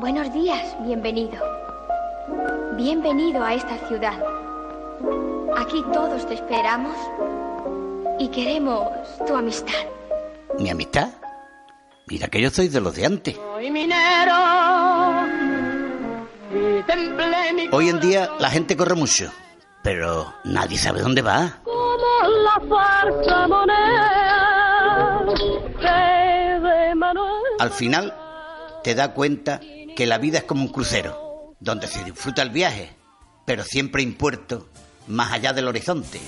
Buenos días, bienvenido. Bienvenido a esta ciudad. Aquí todos te esperamos y queremos tu amistad. ¿Mi amistad? Mira que yo soy de los de antes. Hoy en día la gente corre mucho, pero nadie sabe dónde va. Al final te da cuenta que la vida es como un crucero, donde se disfruta el viaje, pero siempre hay puerto más allá del horizonte.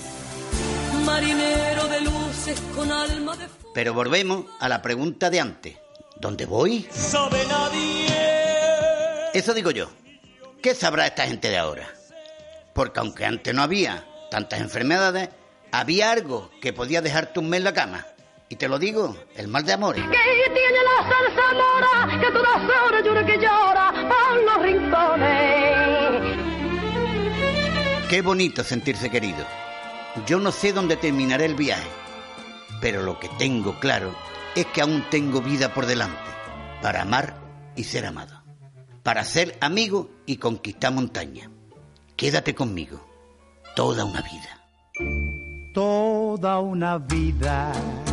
Marinero de luces con alma de Pero volvemos a la pregunta de antes. ¿Dónde voy? sabe nadie. Eso digo yo. ¿Qué sabrá esta gente de ahora? Porque aunque antes no había tantas enfermedades, había algo que podía dejarte un mes en la cama. Y te lo digo, el mal de amores. que tiene la salsa mora, que todas horas llora que llora por los rincones. Qué bonito sentirse querido. Yo no sé dónde terminaré el viaje, pero lo que tengo claro es que aún tengo vida por delante para amar y ser amado, para ser amigo y conquistar montaña. Quédate conmigo toda una vida. toda una vida me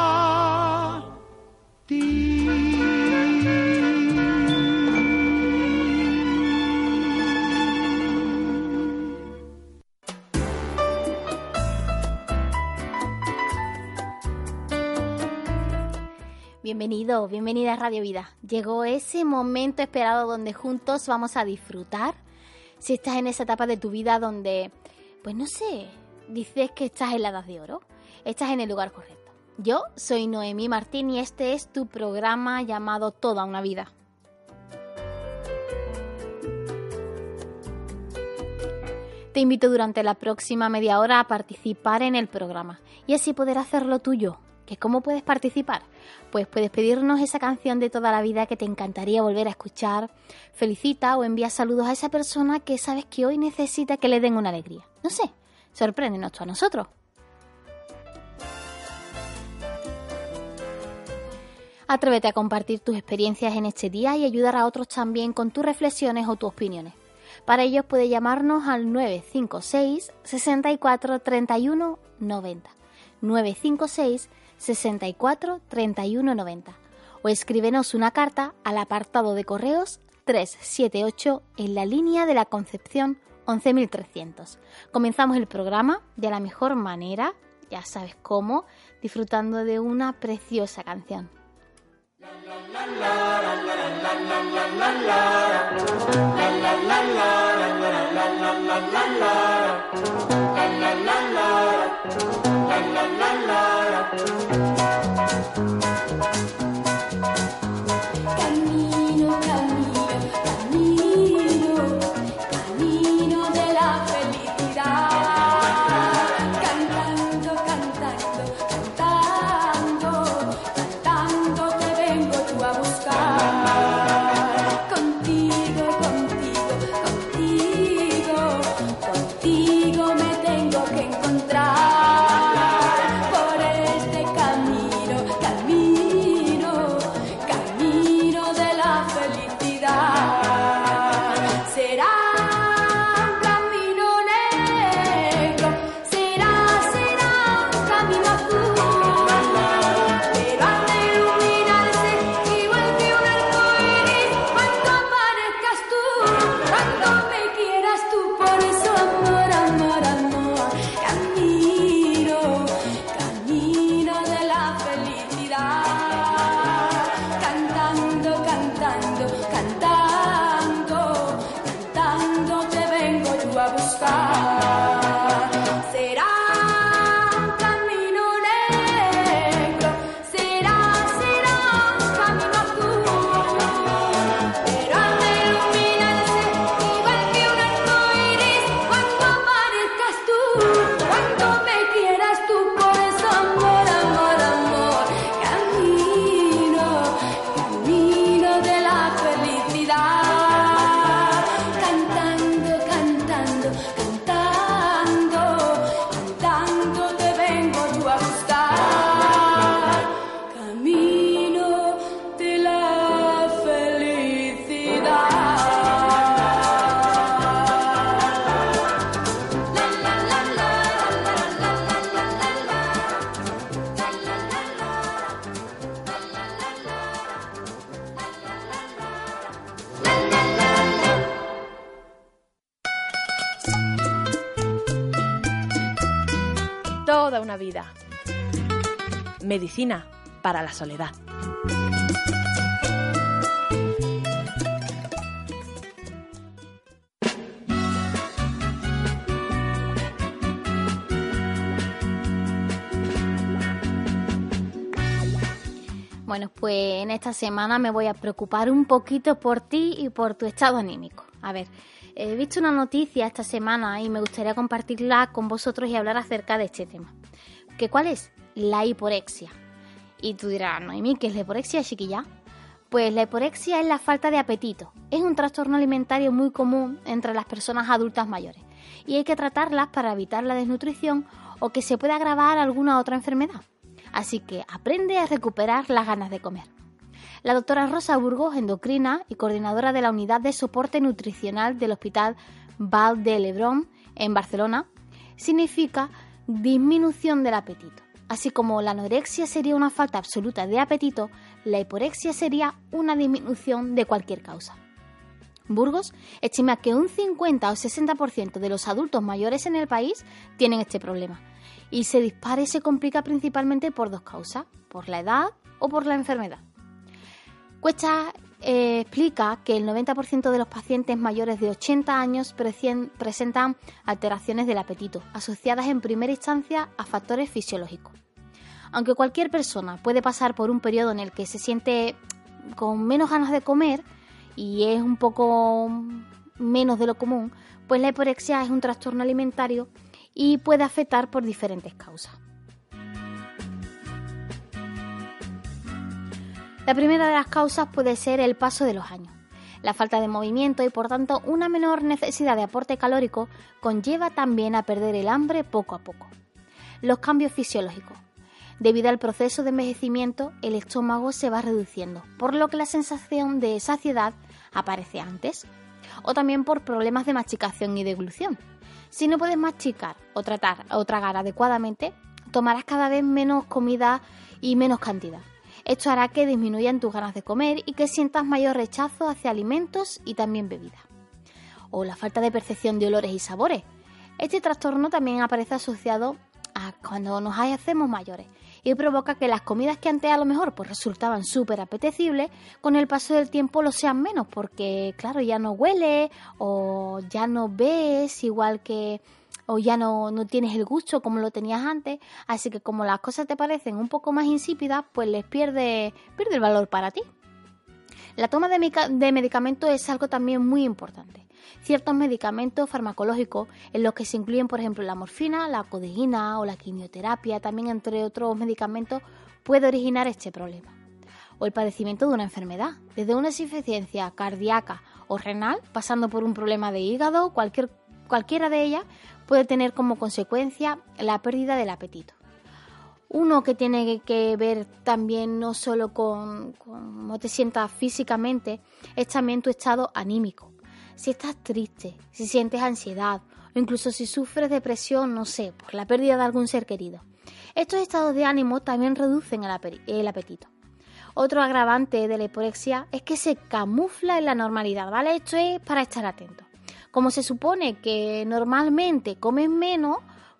Bienvenido, bienvenida a Radio Vida. Llegó ese momento esperado donde juntos vamos a disfrutar. Si estás en esa etapa de tu vida donde, pues no sé, dices que estás en la edad de oro, estás en el lugar correcto. Yo soy Noemí Martín y este es tu programa llamado Toda una vida. Te invito durante la próxima media hora a participar en el programa y así poder hacerlo tuyo. ¿Que ¿Cómo puedes participar? Pues puedes pedirnos esa canción de toda la vida que te encantaría volver a escuchar, felicita o envía saludos a esa persona que sabes que hoy necesita que le den una alegría. No sé, sorpréndenos tú a nosotros. Atrévete a compartir tus experiencias en este día y ayudar a otros también con tus reflexiones o tus opiniones. Para ello puedes llamarnos al 956 64 31 90. 956 64 31 90. O escríbenos una carta al apartado de correos 378 en la línea de la Concepción 11300. Comenzamos el programa de la mejor manera, ya sabes cómo, disfrutando de una preciosa canción. Vida. Medicina para la soledad. Bueno, pues en esta semana me voy a preocupar un poquito por ti y por tu estado anímico. A ver, he visto una noticia esta semana y me gustaría compartirla con vosotros y hablar acerca de este tema. ¿Qué cuál es? La hiporexia. Y tú dirás, Noemí, ¿qué es la hiporexia, chiquilla? Pues la hiporexia es la falta de apetito. Es un trastorno alimentario muy común entre las personas adultas mayores y hay que tratarlas para evitar la desnutrición o que se pueda agravar alguna otra enfermedad así que aprende a recuperar las ganas de comer. La doctora Rosa Burgos, endocrina y coordinadora de la unidad de soporte nutricional del Hospital Val de Lebrón en Barcelona, significa disminución del apetito. Así como la anorexia sería una falta absoluta de apetito, la hiporexia sería una disminución de cualquier causa. Burgos estima que un 50 o 60% de los adultos mayores en el país tienen este problema y se dispara y se complica principalmente por dos causas, por la edad o por la enfermedad. Cuesta eh, explica que el 90% de los pacientes mayores de 80 años presentan alteraciones del apetito, asociadas en primera instancia a factores fisiológicos. Aunque cualquier persona puede pasar por un periodo en el que se siente con menos ganas de comer y es un poco menos de lo común, pues la hiporexia es un trastorno alimentario y puede afectar por diferentes causas. La primera de las causas puede ser el paso de los años. La falta de movimiento y por tanto una menor necesidad de aporte calórico conlleva también a perder el hambre poco a poco. Los cambios fisiológicos. Debido al proceso de envejecimiento, el estómago se va reduciendo, por lo que la sensación de saciedad aparece antes. O también por problemas de masticación y deglución. Si no puedes masticar o tratar o tragar adecuadamente, tomarás cada vez menos comida y menos cantidad. Esto hará que disminuyan tus ganas de comer y que sientas mayor rechazo hacia alimentos y también bebidas. O la falta de percepción de olores y sabores. Este trastorno también aparece asociado a cuando nos hacemos mayores y provoca que las comidas que antes a lo mejor pues resultaban súper apetecibles, con el paso del tiempo lo sean menos, porque claro, ya no huele o ya no ves igual que o ya no, no tienes el gusto como lo tenías antes, así que como las cosas te parecen un poco más insípidas, pues les pierde, pierde el valor para ti. La toma de, de medicamentos es algo también muy importante ciertos medicamentos farmacológicos en los que se incluyen, por ejemplo, la morfina, la codeína o la quimioterapia, también entre otros medicamentos, puede originar este problema. O el padecimiento de una enfermedad, desde una insuficiencia cardíaca o renal, pasando por un problema de hígado, cualquier, cualquiera de ellas puede tener como consecuencia la pérdida del apetito. Uno que tiene que ver también no solo con, cómo te sientas físicamente, es también tu estado anímico si estás triste, si sientes ansiedad o incluso si sufres depresión, no sé, por la pérdida de algún ser querido. Estos estados de ánimo también reducen el, apetito. Otro agravante de la hiporexia es que se camufla en la normalidad, ¿vale? Esto es para estar atento. Como se supone que normalmente comen menos,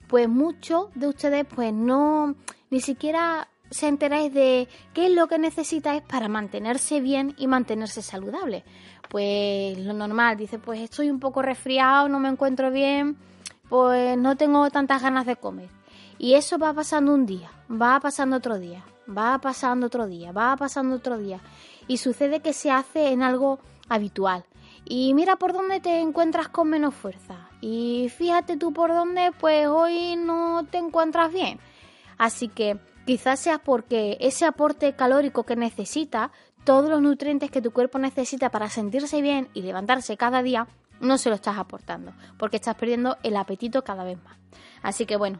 pues muchos de ustedes pues no ni siquiera se enteráis de qué es lo que necesitáis para mantenerse bien y mantenerse saludable pues lo normal, dice, pues estoy un poco resfriado, no me encuentro bien, pues no tengo tantas ganas de comer. Y eso va pasando un día, va pasando otro día, va pasando otro día, va pasando otro día. Y sucede que se hace en algo habitual. Y mira por dónde te encuentras con menos fuerza. Y fíjate tú por dónde, pues hoy no te encuentras bien. Así que quizás sea porque ese aporte calórico que necesitas todos los nutrientes que tu cuerpo necesita para sentirse bien y levantarse cada día, no se lo estás aportando, porque estás perdiendo el apetito cada vez más. Así que bueno,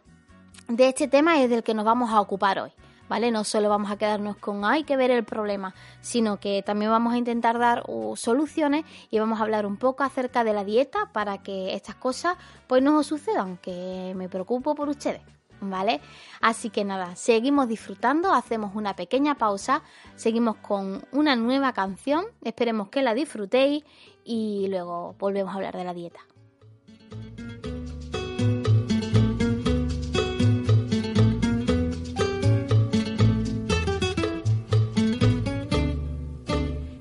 de este tema es del que nos vamos a ocupar hoy. ¿Vale? No solo vamos a quedarnos con hay que ver el problema, sino que también vamos a intentar dar uh, soluciones y vamos a hablar un poco acerca de la dieta para que estas cosas pues no os sucedan, que me preocupo por ustedes. ¿vale? Así que nada, seguimos disfrutando, hacemos una pequeña pausa, seguimos con una nueva canción, esperemos que la disfrutéis y luego volvemos a hablar de la dieta.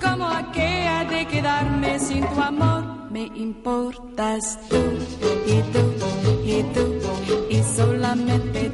como aquella de quedarme sin tu amor. Me importas tú y tú y tú y solamente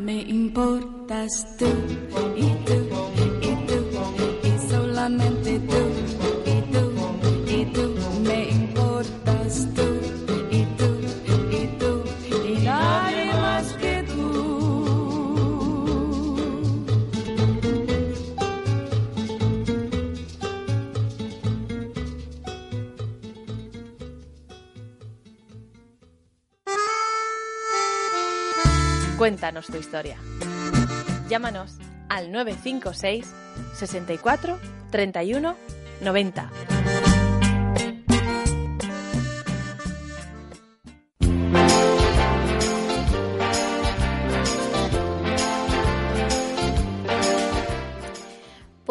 Me importas tú y tú Cuéntanos tu historia. Llámanos al 956 64 31 90.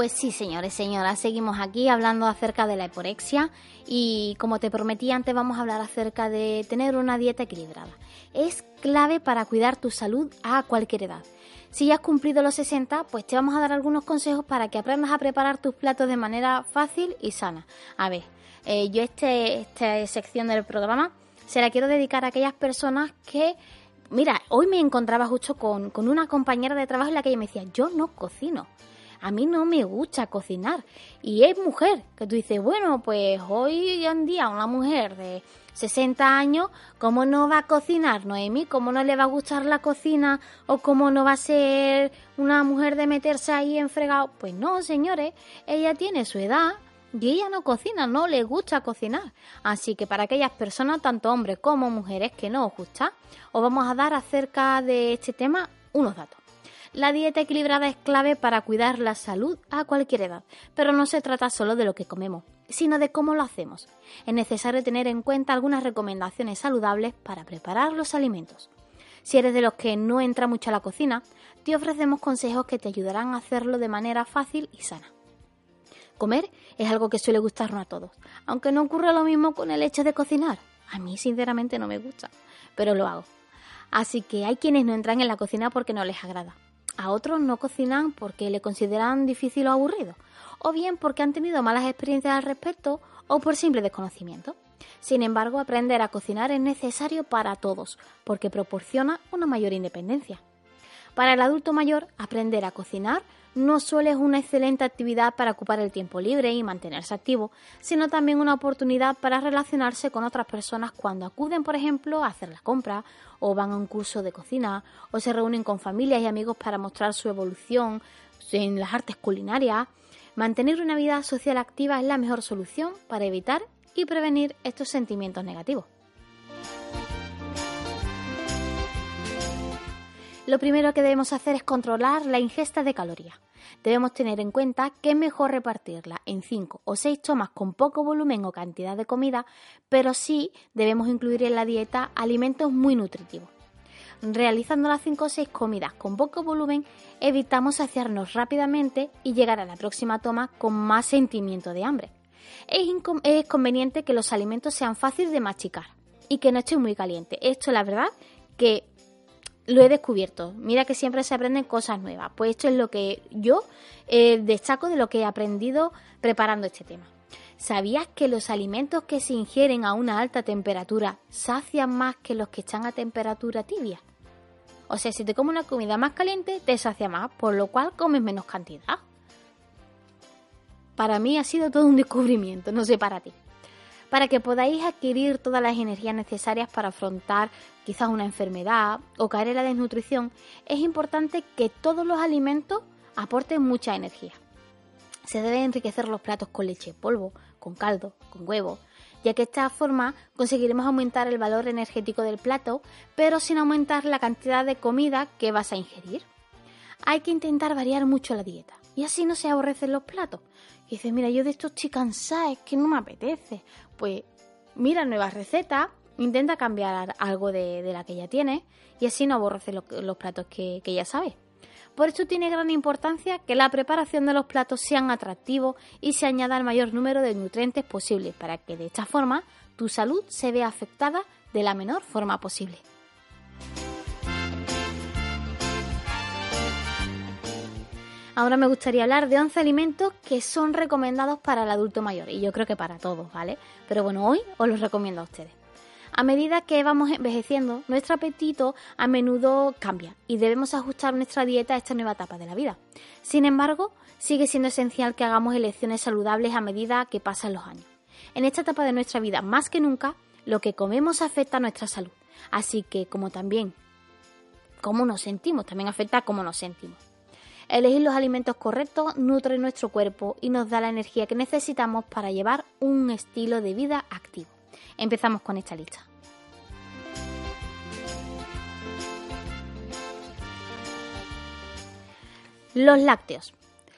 Pues sí, señores, señoras, seguimos aquí hablando acerca de la hiporexia y como te prometí antes vamos a hablar acerca de tener una dieta equilibrada. Es clave para cuidar tu salud a cualquier edad. Si ya has cumplido los 60, pues te vamos a dar algunos consejos para que aprendas a preparar tus platos de manera fácil y sana. A ver, eh, yo este, esta sección del programa se la quiero dedicar a aquellas personas que Mira, hoy me encontraba justo con, con una compañera de trabajo en la que ella me decía, yo no cocino a mí no me gusta cocinar. Y es mujer, que tú dices, bueno, pues hoy en día una mujer de 60 años, ¿cómo no va a cocinar, Noemi? ¿Cómo no le va a gustar la cocina? ¿O cómo no va a ser una mujer de meterse ahí en fregado? Pues no, señores, ella tiene su edad. Y ella no cocina, no le gusta cocinar. Así que para aquellas personas, tanto hombres como mujeres, que no os gusta, os vamos a dar acerca de este tema unos datos. La dieta equilibrada es clave para cuidar la salud a cualquier edad, pero no se trata solo de lo que comemos, sino de cómo lo hacemos. Es necesario tener en cuenta algunas recomendaciones saludables para preparar los alimentos. Si eres de los que no entra mucho a la cocina, te ofrecemos consejos que te ayudarán a hacerlo de manera fácil y sana. Comer es algo que suele gustarnos a todos, aunque no ocurre lo mismo con el hecho de cocinar. A mí sinceramente no me gusta, pero lo hago. Así que hay quienes no entran en la cocina porque no les agrada. A otros no cocinan porque le consideran difícil o aburrido, o bien porque han tenido malas experiencias al respecto o por simple desconocimiento. Sin embargo, aprender a cocinar es necesario para todos, porque proporciona una mayor independencia. Para el adulto mayor, aprender a cocinar no solo es una excelente actividad para ocupar el tiempo libre y mantenerse activo, sino también una oportunidad para relacionarse con otras personas cuando acuden, por ejemplo, a hacer la compra, o van a un curso de cocina, o se reúnen con familias y amigos para mostrar su evolución en las artes culinarias. Mantener una vida social activa es la mejor solución para evitar y prevenir estos sentimientos negativos. Lo primero que debemos hacer es controlar la ingesta de calorías. Debemos tener en cuenta que es mejor repartirla en 5 o 6 tomas con poco volumen o cantidad de comida, pero sí debemos incluir en la dieta alimentos muy nutritivos. Realizando las 5 o 6 comidas con poco volumen, evitamos saciarnos rápidamente y llegar a la próxima toma con más sentimiento de hambre. Es, conveniente que los alimentos sean fáciles de masticar y que no esté muy caliente. Esto, la verdad, que lo he descubierto. Mira que siempre se aprenden cosas nuevas. Pues esto es lo que yo eh, destaco de lo que he aprendido preparando este tema. ¿Sabías que los alimentos que se ingieren a una alta temperatura sacian más que los que están a temperatura tibia? O sea, si te comes una comida más caliente, te sacia más, por lo cual comes menos cantidad. Para mí ha sido todo un descubrimiento, no sé para ti para que podáis adquirir todas las energías necesarias para afrontar quizás una enfermedad o caer en la desnutrición, es importante que todos los alimentos aporten mucha energía. Se deben enriquecer los platos con leche polvo, con caldo, con huevo, ya que de esta forma conseguiremos aumentar el valor energético del plato, pero sin aumentar la cantidad de comida que vas a ingerir. Hay que intentar variar mucho la dieta y así no se aborrecen los platos. Y dices, mira, yo de estos estoy cansada, es que no me apetece pues mira nuevas recetas, intenta cambiar algo de, la que ya tienes y así no aborreces los platos que, que ya sabes. Por esto tiene gran importancia que la preparación de los platos sean atractivos y se añada el mayor número de nutrientes posibles para que de esta forma tu salud se vea afectada de la menor forma posible. Ahora me gustaría hablar de 11 alimentos que son recomendados para el adulto mayor y yo creo que para todos, ¿vale? Pero bueno, hoy os los recomiendo a ustedes. A medida que vamos envejeciendo, nuestro apetito a menudo cambia y debemos ajustar nuestra dieta a esta nueva etapa de la vida. Sin embargo, sigue siendo esencial que hagamos elecciones saludables a medida que pasan los años. En esta etapa de nuestra vida, más que nunca, lo que comemos afecta a nuestra salud. Así que, como también cómo nos sentimos, también afecta a cómo nos sentimos. Elegir los alimentos correctos nutre nuestro cuerpo y nos da la energía que necesitamos para llevar un estilo de vida activo. Empezamos con esta lista. Los lácteos.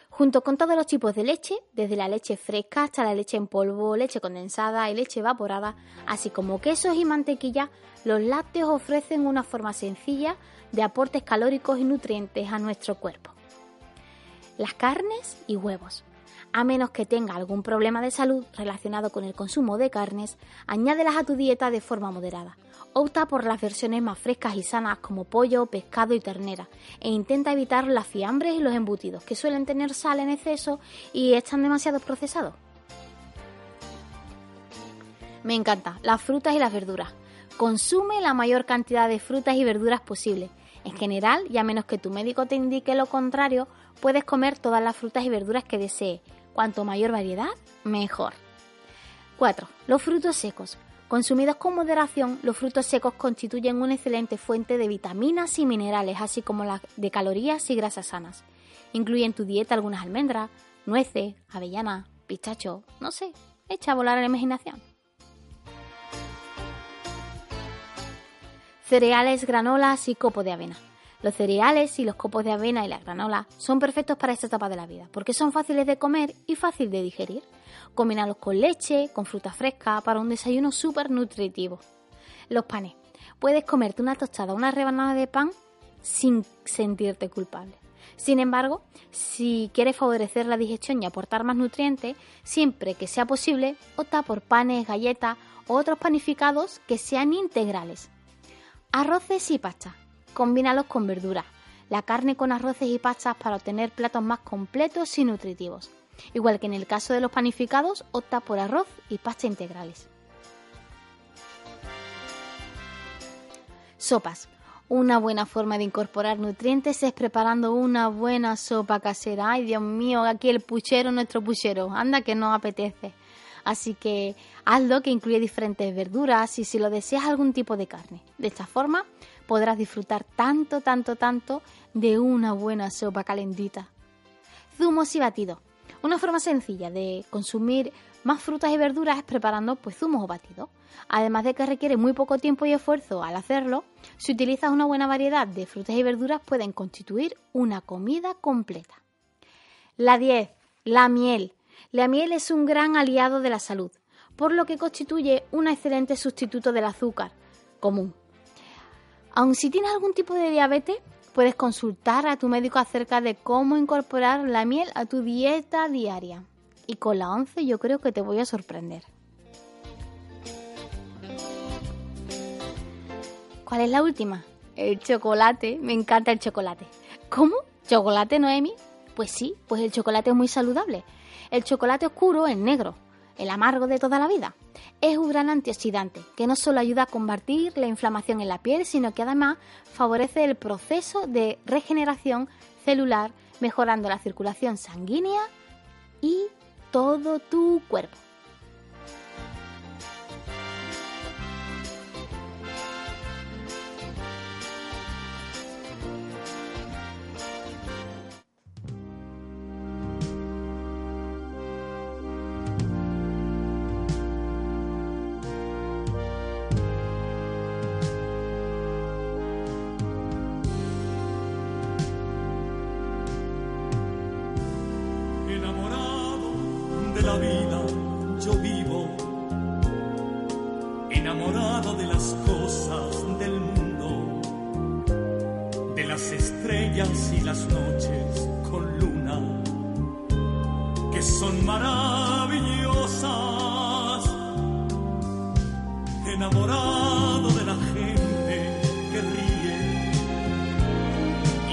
Junto con todos los tipos de leche, desde la leche fresca hasta la leche en polvo, leche condensada y leche evaporada, así como quesos y mantequilla, los lácteos ofrecen una forma sencilla de aportes calóricos y nutrientes a nuestro cuerpo las carnes y huevos. A menos que tenga algún problema de salud relacionado con el consumo de carnes, añádelas a tu dieta de forma moderada. Opta por las versiones más frescas y sanas como pollo, pescado y ternera e intenta evitar las fiambres y los embutidos que suelen tener sal en exceso y están demasiado procesados. Me encanta las frutas y las verduras. Consume la mayor cantidad de frutas y verduras posible. En general, y a menos que tu médico te indique lo contrario, puedes comer todas las frutas y verduras que desees. Cuanto mayor variedad, mejor. 4. Los frutos secos. Consumidos con moderación, los frutos secos constituyen una excelente fuente de vitaminas y minerales, así como de calorías y grasas sanas. Incluye en tu dieta algunas almendras, nueces, avellanas, pistacho, no sé, echa a volar la imaginación. Cereales, granolas y copo de avena. Los cereales y los copos de avena y la granola son perfectos para esta etapa de la vida, porque son fáciles de comer y fácil de digerir. Combínalos con leche, con fruta fresca, para un desayuno súper nutritivo. Los panes. Puedes comerte una tostada o una rebanada de pan sin sentirte culpable. Sin embargo, si quieres favorecer la digestión y aportar más nutrientes, siempre que sea posible, opta por panes, galletas o otros panificados que sean integrales. Arroces y pasta. Combínalos con verduras, la carne con arroces y pastas para obtener platos más completos y nutritivos. Igual que en el caso de los panificados, opta por arroz y pasta integrales. Sopas. Una buena forma de incorporar nutrientes es preparando una buena sopa casera. Ay, Dios mío, aquí el puchero, nuestro puchero. Anda que no apetece. Así que hazlo que incluye diferentes verduras y si lo deseas algún tipo de carne. De esta forma podrás disfrutar tanto, tanto, tanto de una buena sopa calentita. Zumos y batidos. Una forma sencilla de consumir más frutas y verduras es preparando pues zumos o batidos. Además de que requiere muy poco tiempo y esfuerzo al hacerlo, si utilizas una buena variedad de frutas y verduras pueden constituir una comida completa. La 10. La miel. La miel es un gran aliado de la salud, por lo que constituye un excelente sustituto del azúcar común. Aun si tienes algún tipo de diabetes, puedes consultar a tu médico acerca de cómo incorporar la miel a tu dieta diaria. Y con la 11 yo creo que te voy a sorprender. ¿Cuál es la última? El chocolate. Me encanta el chocolate. ¿Cómo? ¿Chocolate, Noemi? Pues sí, pues el chocolate es muy saludable. El chocolate oscuro es negro, el amargo de toda la vida. Es un gran antioxidante que no solo ayuda a combatir la inflamación en la piel, sino que además favorece el proceso de regeneración celular, mejorando la circulación sanguínea y todo tu cuerpo. Las cosas del mundo, de las estrellas y las noches con luna, que son maravillosas. Enamorado de la gente que ríe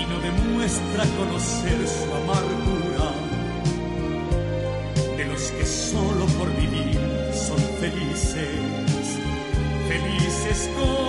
y no demuestra conocer su amargura de los que solo por vivir son felices, felices como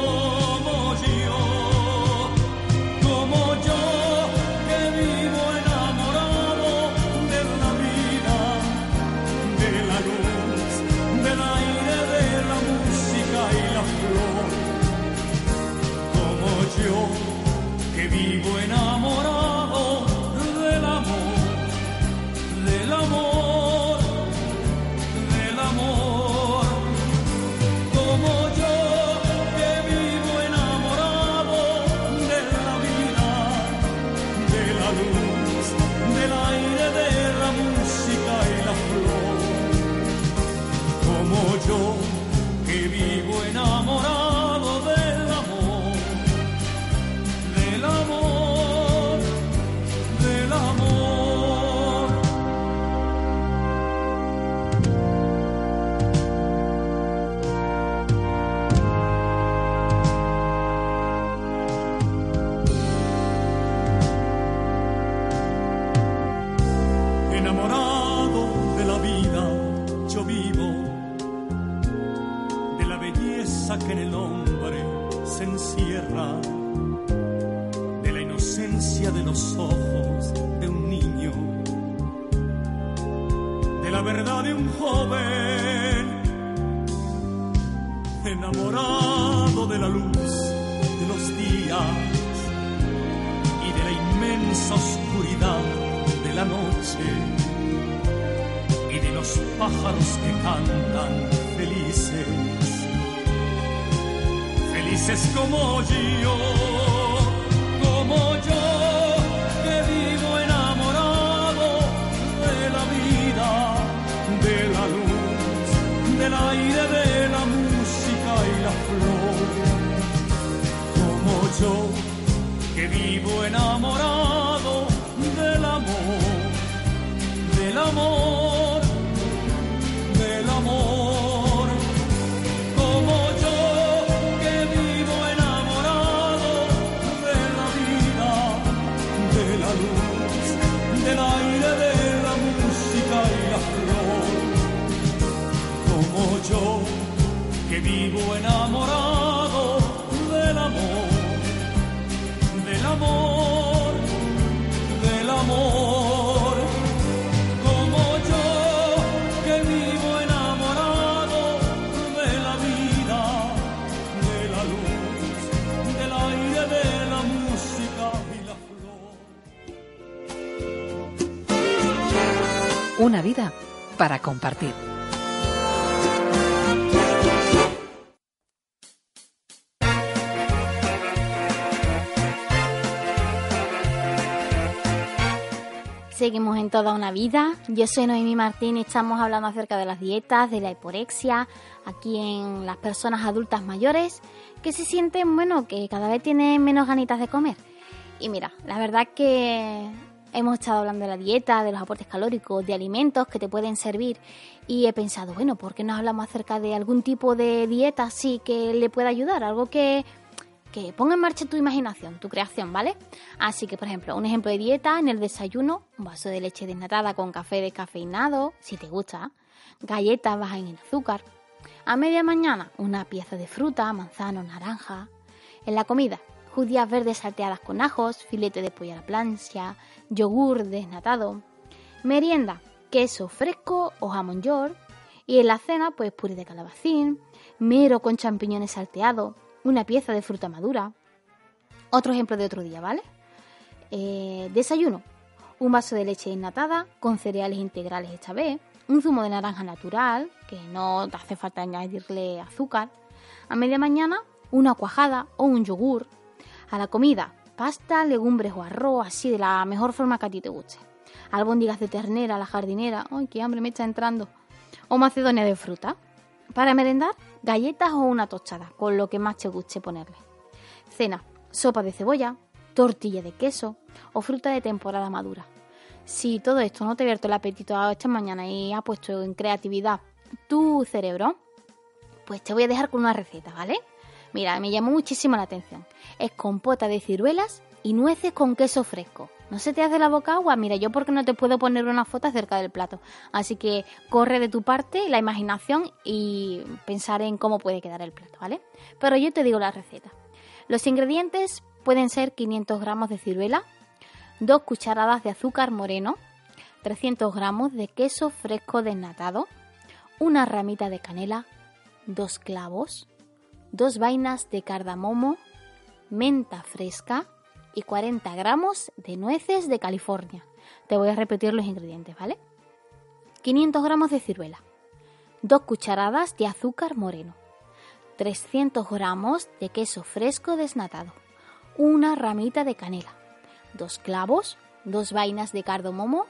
del aire, de la música y la flor, como yo que vivo enamorado del amor, del amor, para compartir. Seguimos en toda una vida. Yo soy Noemi Martín y estamos hablando acerca de las dietas, de la hiporexia, aquí en las personas adultas mayores que se sienten, bueno, que cada vez tienen menos ganitas de comer. Y mira, la verdad que hemos estado hablando de la dieta, de los aportes calóricos, de alimentos que te pueden servir y he pensado, bueno, ¿por qué no hablamos acerca de algún tipo de dieta así que le pueda ayudar? Algo que que ponga en marcha tu imaginación, tu creación, ¿vale? Así que, por ejemplo, un ejemplo de dieta, en el desayuno, un vaso de leche desnatada con café descafeinado, si te gusta, galletas bajas en azúcar. A media mañana, una pieza de fruta, manzano, naranja. En la comida, judías verdes salteadas con ajos, filete de pollo a la plancha, yogur desnatado. Merienda, queso fresco o jamón york. Y en la cena, pues puré de calabacín, mero con champiñones salteados, una pieza de fruta madura. Otro ejemplo de otro día, ¿vale? Eh, desayuno. Un vaso de leche desnatada con cereales integrales esta vez. Un zumo de naranja natural, que no te hace falta añadirle azúcar. A media mañana, una cuajada o un yogur. A la comida, pasta, legumbres o arroz, así de la mejor forma que a ti te guste. Albóndigas de ternera, la jardinera. ¡Ay, qué hambre me está entrando! O macedonia de fruta. Para merendar, galletas o una tostada, con lo que más te guste ponerle. Cena, sopa de cebolla, tortilla de queso o fruta de temporada madura. Si todo esto no te abierto el apetito esta mañana y ha puesto en creatividad tu cerebro, pues te voy a dejar con una receta, ¿vale? Mira, me llamó muchísimo la atención. Es compota de ciruelas y nueces con queso fresco. ¿No se te hace la boca agua? Mira, yo porque no te puedo poner una foto cerca del plato. Así que corre de tu parte la imaginación y pensar en cómo puede quedar el plato, ¿vale? Pero yo te digo la receta. Los ingredientes pueden ser 500 gramos de ciruela, 2 cucharadas de azúcar moreno, 300 gramos de queso fresco desnatado, una ramita de canela, dos clavos, dos vainas de cardamomo, menta fresca, y 40 gramos de nueces de California. Te voy a repetir los ingredientes, ¿vale? 500 gramos de ciruela, 2 cucharadas de azúcar moreno, 300 gramos de queso fresco desnatado, una ramita de canela, dos clavos, dos vainas de cardamomo,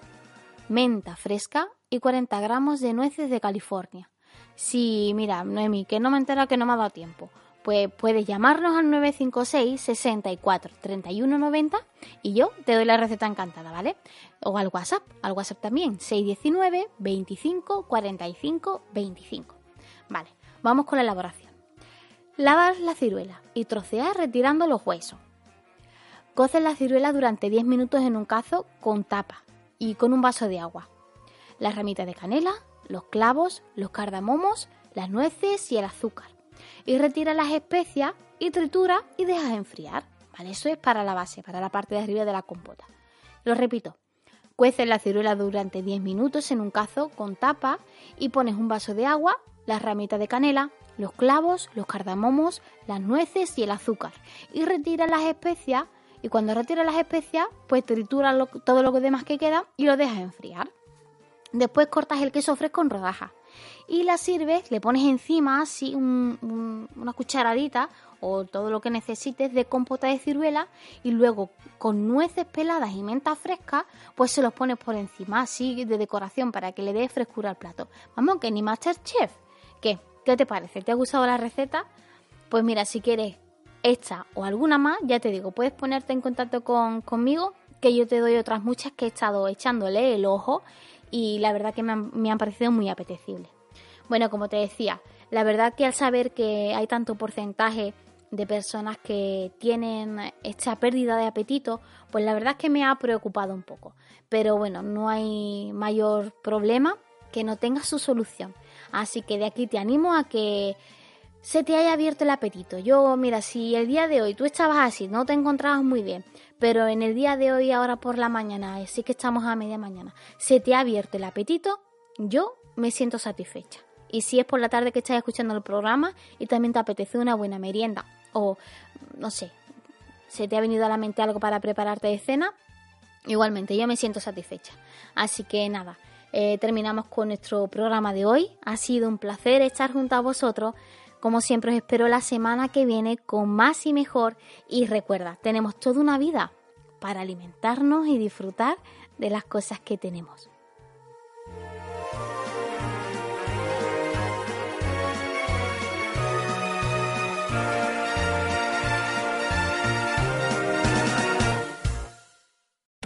menta fresca y 40 gramos de nueces de California. Sí, mira, Noemi, que no me entera que no me ha dado tiempo pues puedes llamarnos al 956 64 31 90 y yo te doy la receta encantada, ¿vale? O al WhatsApp, al WhatsApp también, 619 25 45 25. Vale, vamos con la elaboración. Lavar la ciruela y trocear retirando los huesos. Coces la ciruela durante 10 minutos en un cazo con tapa y con un vaso de agua. Las ramitas de canela, los clavos, los cardamomos, las nueces y el azúcar y retira las especias y tritura y dejas enfriar. ¿Vale? Eso es para la base, para la parte de arriba de la compota. Lo repito. Cueces la ciruela durante 10 minutos en un cazo con tapa y pones un vaso de agua, las ramitas de canela, los clavos, los cardamomos, las nueces y el azúcar. Y retira las especias y cuando retira las especias, pues tritura todo lo demás que queda y lo dejas enfriar. Después cortas el queso fresco en rodajas y la sirves, le pones encima así una cucharadita o todo lo que necesites de compota de ciruela y luego con nueces peladas y menta fresca pues se los pones por encima así de decoración para que le dé frescura al plato. Vamos, que ni Masterchef. ¿Qué? ¿Qué te parece? ¿Te ha gustado la receta? Pues mira, si quieres esta o alguna más, ya te digo, puedes ponerte en contacto con, conmigo, que yo te doy otras muchas que he estado echándole el ojo y la verdad que me han, parecido muy apetecibles. Bueno, como te decía, la verdad que al saber que hay tanto porcentaje de personas que tienen esta pérdida de apetito, pues la verdad es que me ha preocupado un poco. Pero bueno, no hay mayor problema que no tenga su solución. Así que de aquí te animo a que se te haya abierto el apetito. Yo, mira, si el día de hoy tú estabas así, no te encontrabas muy bien, pero en el día de hoy, ahora por la mañana, así que estamos a media mañana, se te ha abierto el apetito, yo me siento satisfecha. Y si es por la tarde que estás escuchando el programa y también te apetece una buena merienda o no sé, se te ha venido a la mente algo para prepararte de cena, igualmente yo me siento satisfecha. Así que nada, eh, terminamos con nuestro programa de hoy. Ha sido un placer estar junto a vosotros. Como siempre os espero la semana que viene con más y mejor. Y recuerda, tenemos toda una vida para alimentarnos y disfrutar de las cosas que tenemos.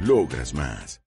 Logras más.